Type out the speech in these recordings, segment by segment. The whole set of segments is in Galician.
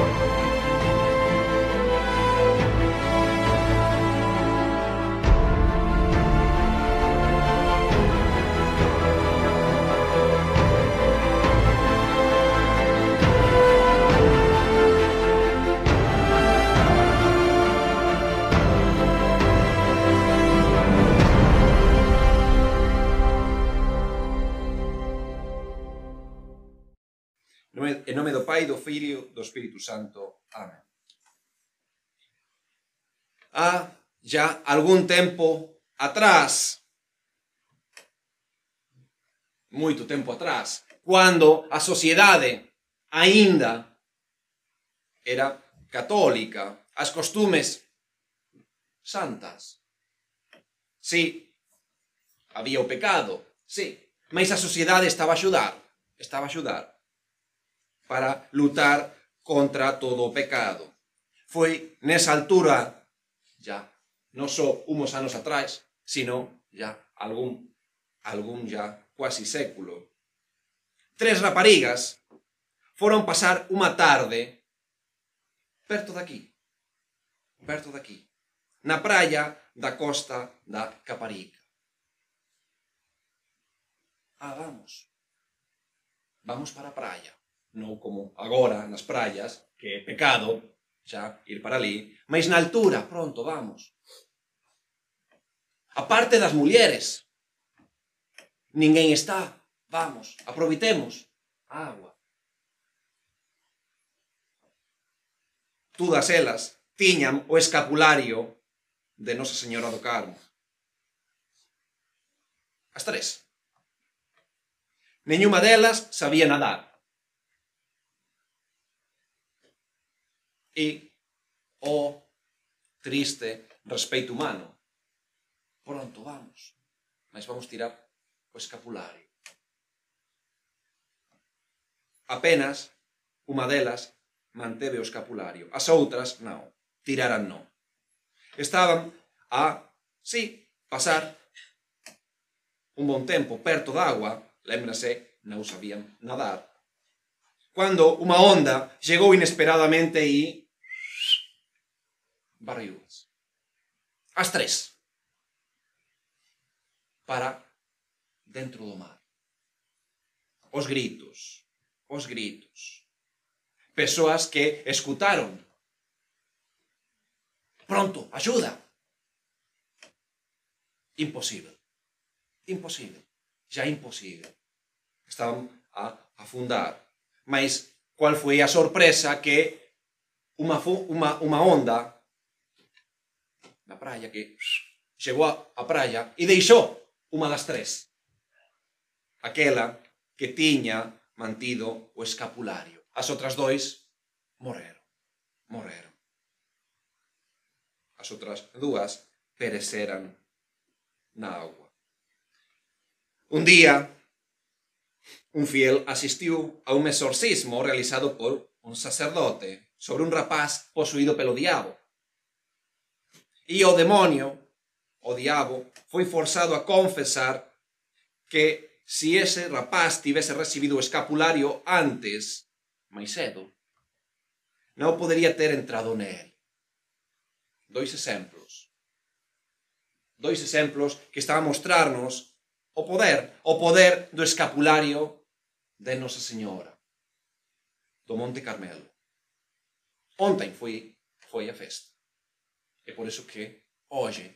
Thank. nome, en nome do Pai, do Filho, do Espírito Santo. Amén. Há já algún tempo atrás, moito tempo atrás, quando a sociedade aínda era católica, as costumes santas. Sí, había o pecado, sí, mas a sociedade estaba a axudar, estaba a axudar para lutar contra todo o pecado. Foi nesa altura, ya, non só uns anos atrás, sino ya algún, algún ya quasi século. Tres raparigas foron pasar unha tarde perto daqui, perto daqui, na praia da costa da Caparica. Ah, vamos. Vamos para a praia non como agora nas praias, que é pecado xa ir para ali, mas na altura, pronto, vamos. A parte das mulleres, ninguén está, vamos, aproveitemos a agua. Todas elas tiñan o escapulario de Nosa Señora do Carmo. As tres. Nenhuma delas sabía nadar. e o triste respeito humano. Pronto, vamos. Mas vamos tirar o escapulario. Apenas unha delas manteve o escapulario. As outras, non. Tiraran non. Estaban a, sí, pasar un bon tempo perto da agua, lembrase, non sabían nadar. Cando unha onda chegou inesperadamente e Barrios. As três. Para dentro do mar. Os gritos. Os gritos. Pessoas que escutaram. Pronto, ajuda. Impossível. Impossível. Já impossível. Estavam a afundar. Mas qual foi a surpresa que uma, uma, uma onda na praia que chegou a praia e deixou unha das tres. Aquela que tiña mantido o escapulario. As outras dois morreron. Morreron. As outras dúas pereceran na agua. Un día, un fiel asistiu a un exorcismo realizado por un sacerdote sobre un rapaz posuído pelo diabo. E o demonio, o diabo, foi forzado a confesar que si ese rapaz tivese recibido escapulario antes máis cedo, non podería ter entrado nel. Dois exemplos. Dois exemplos que están a mostrarnos o poder, o poder do escapulario de Nosa Señora do Monte Carmelo. Ontem foi, foi a festa. É por eso que hoxe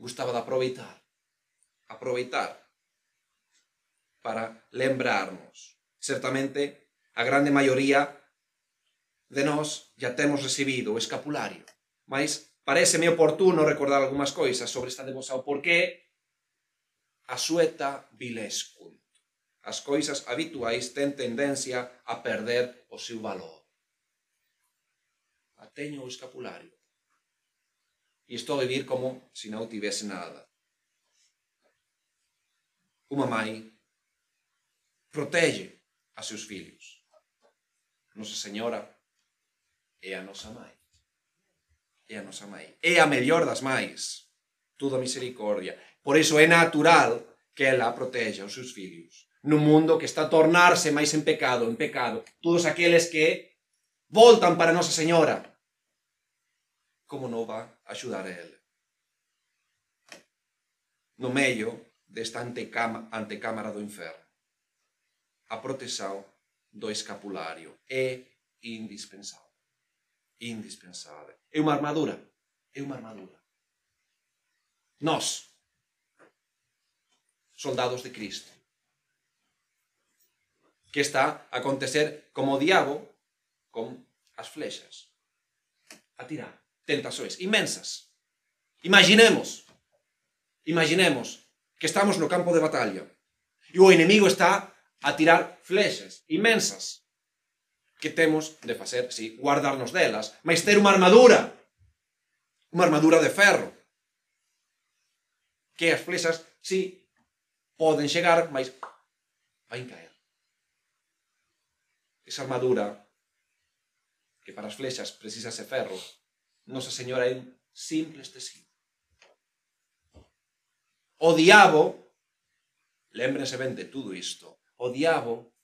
gustaba de aproveitar, aproveitar para lembrarnos. Certamente, a grande maioría de nós já temos recibido o escapulario, mas pareceme oportuno recordar algunhas coisas sobre esta devoção, porque a sueta vilescunt. As coisas habituais ten tendencia a perder o seu valor. A teño o escapulario, E estou a vivir como se non tivese nada. Unha mãe protege a seus filhos. Nosa Señora é a nosa mãe. É a nosa mãe. É a mellor das mães. Toda misericordia. Por iso é natural que ela proteja os seus filhos. Nun mundo que está a tornarse máis en pecado, en pecado. Todos aqueles que voltan para Nosa Señora. Como non va a axudar a ele? No medio desta antecámara do inferno. A protexao do escapulario. É indispensável. Indispensável. É unha armadura. É unha armadura. Nós, soldados de Cristo, que está a acontecer como o diabo con as flechas. A tirar. tentações inmensas. Imaginemos, imaginemos que estamos no campo de batalla e o inimigo está a tirar flechas imensas que temos de facer, si, sí, guardarnos delas, mas ter unha armadura, unha armadura de ferro, que as flechas, si, sí, poden chegar, mas vai caer. Esa armadura, que para as flechas precisa ser ferro, Nosa Señora é un simple tecido. O diabo, lémbrense ben de tudo isto, o diabo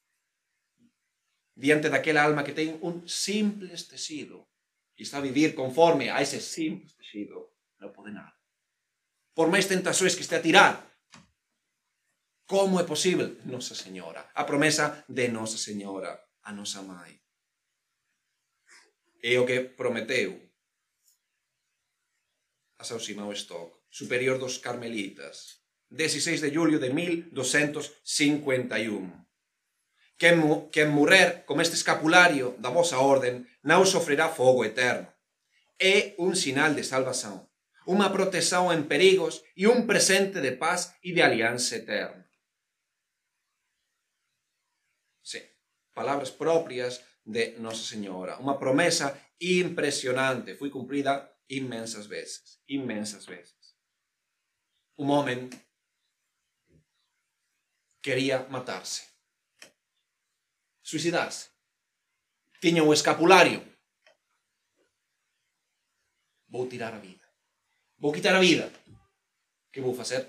diante daquela alma que ten un simple tecido e está a vivir conforme a ese simple tecido, non pode nada. Por máis tentações que este a tirar, como é posible? Nosa Señora. A promesa de Nosa Señora, a nosa mãe. É que prometeu aproxima o Stock, superior dos carmelitas. 16 de julio de 1251. Quen, quem quen morrer com este escapulario da vosa orden non sofrerá fogo eterno. É un sinal de salvación, unha protección en perigos e un presente de paz e de alianza eterna. Sí, palabras propias de Nosa Señora, unha promesa impresionante, foi cumprida inmensas veces, inmensas veces. Un momento quería matarse, suicidarse. Tiña o escapulario. Vou tirar a vida. Vou quitar a vida. Que vou facer?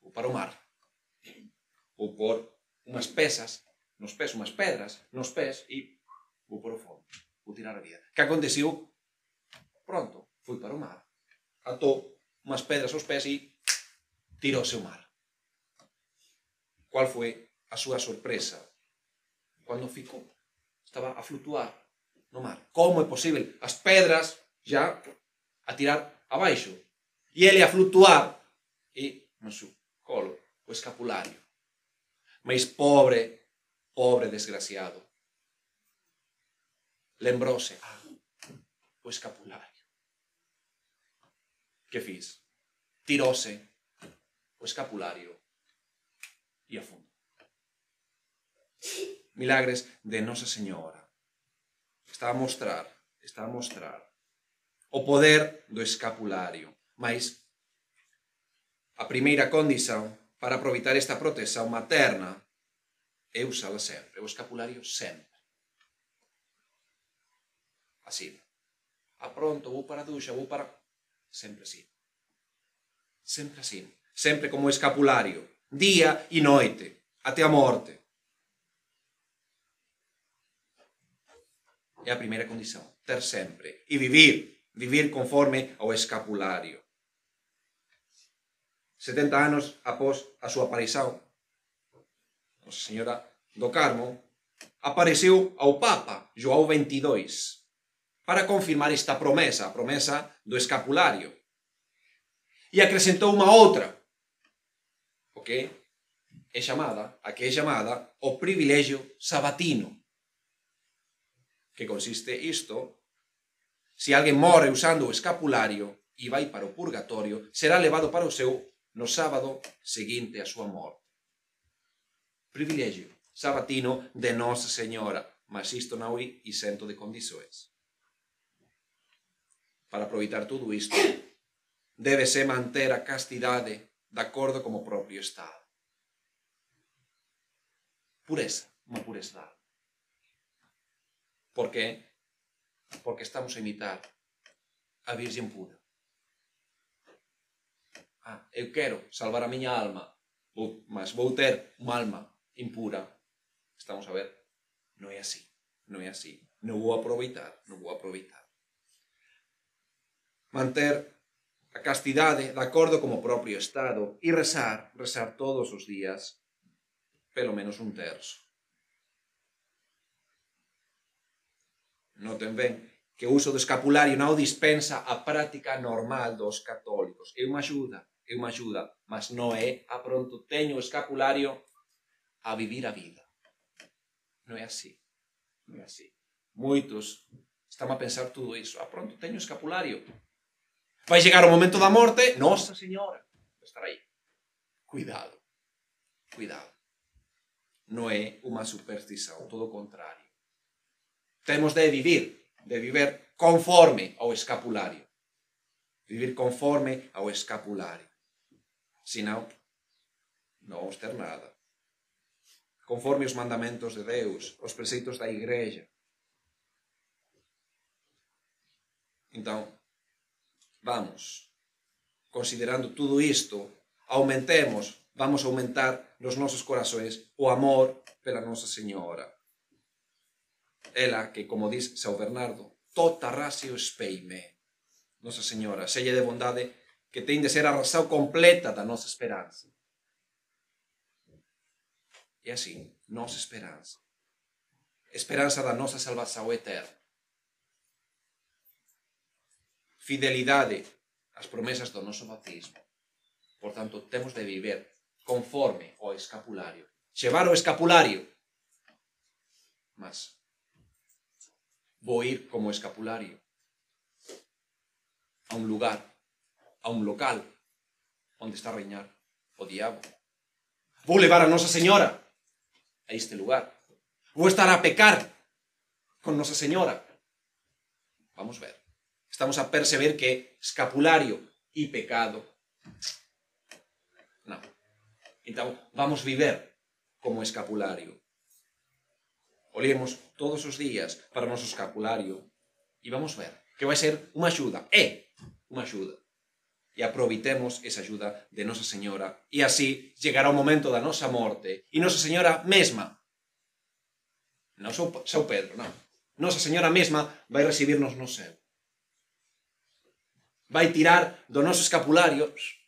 Vou para o mar. Vou pôr unas pesas nos pés, unas pedras nos pés e vou por o fondo. Vou tirar a vida. Que aconteceu Pronto, fui para o mar. Atou unhas pedras aos pés e tirouse o mar. Qual foi a súa sorpresa Cando ficou, estaba a flutuar no mar. Como é posible? As pedras já a tirar abaixo. E ele a flutuar. E no seu colo, o escapulario. Mas pobre, pobre desgraciado. Lembrou-se, o escapulario. que fiz? Tirose o escapulario e afundo. Milagres de Nosa Señora. Está a mostrar, está a mostrar o poder do escapulario. Mais a primeira condición para aproveitar esta protección materna é usala sempre, o escapulario sempre. Así. A pronto, vou para a ducha, vou para... Sempre así. Sempre así. Sempre como escapulario. Día e noite. Até a morte. é a primeira condición. Ter sempre. E vivir. Vivir conforme ao escapulario. 70 anos após a súa aparição, Nosa Señora do Carmo apareceu ao Papa João 22 para confirmar esta promesa, a promesa do escapulario. E acrescentou unha outra, o que é chamada, a que é chamada o privilegio sabatino que consiste isto, se alguén morre usando o escapulario e vai para o purgatorio, será levado para o seu no sábado seguinte a súa morte. Privilegio sabatino de Nosa Señora, mas isto non é isento de condições. Para aproveitar tudo isto, débese manter a castidade de acordo como propio Estado. Pureza, unha pureza. Por qué? Porque estamos a imitar a Virgen pura. Ah, eu quero salvar a miña alma, vou, mas vou ter unha alma impura. Estamos a ver, non é así, non é así. Non vou aproveitar, non vou aproveitar. Manter a castidade de acordo como propio estado e rezar, rezar todos os días, pelo menos un terzo. noten ben, que o uso do escapulario non dispensa a práctica normal dos católicos. É unha axuda, é unha axuda, mas non é a pronto teño escapulario a vivir a vida. non é así. Non é así. Moitos están a pensar tudo iso. Ah, pronto, teño escapulario. Vai chegar o momento da morte, Nossa Señora, estará aí. Cuidado, cuidado. Non é unha superstición, todo o contrario. Temos de vivir, de viver conforme ao escapulario. Vivir conforme ao escapulario. Senão, non vamos ter nada. Conforme os mandamentos de Deus, os preceitos da igreja. Então, vamos, considerando tudo isto, aumentemos, vamos aumentar nos nosos corazones o amor pela Nosa Señora. Ela que, como diz São Bernardo, tota ratio espeime. Nosa Señora, selle de bondade que ten de ser a razão completa da nosa esperanza. E así, nosa esperanza. Esperanza da nosa salvação eterna. Fidelidade ás promesas do noso batismo. Por tanto, temos de viver conforme ao escapulario. Chevar o escapulario. Mas, vou ir como escapulario a un lugar, a un local, onde está a reiñar o diabo. Vou levar a Nosa Señora a este lugar. Vou estar a pecar con Nosa Señora. Vamos ver. Estamos a perceber que escapulario e pecado non. Entón, vamos viver como escapulario. Olemos todos os días para o escapulario e vamos ver que vai ser unha axuda. É unha axuda. E aproveitemos esa axuda de Nosa Señora e así chegará o momento da nosa morte e Nosa Señora mesma non São Pedro, non. Nosa Señora mesma vai recibirnos no céu vai tirar do noso escapularios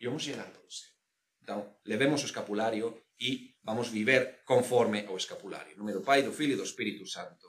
e vamos chegar ao céu. Eh. Então, levemos o escapulario e vamos viver conforme ao escapulario. No nome do Pai, do Filho e do Espírito Santo.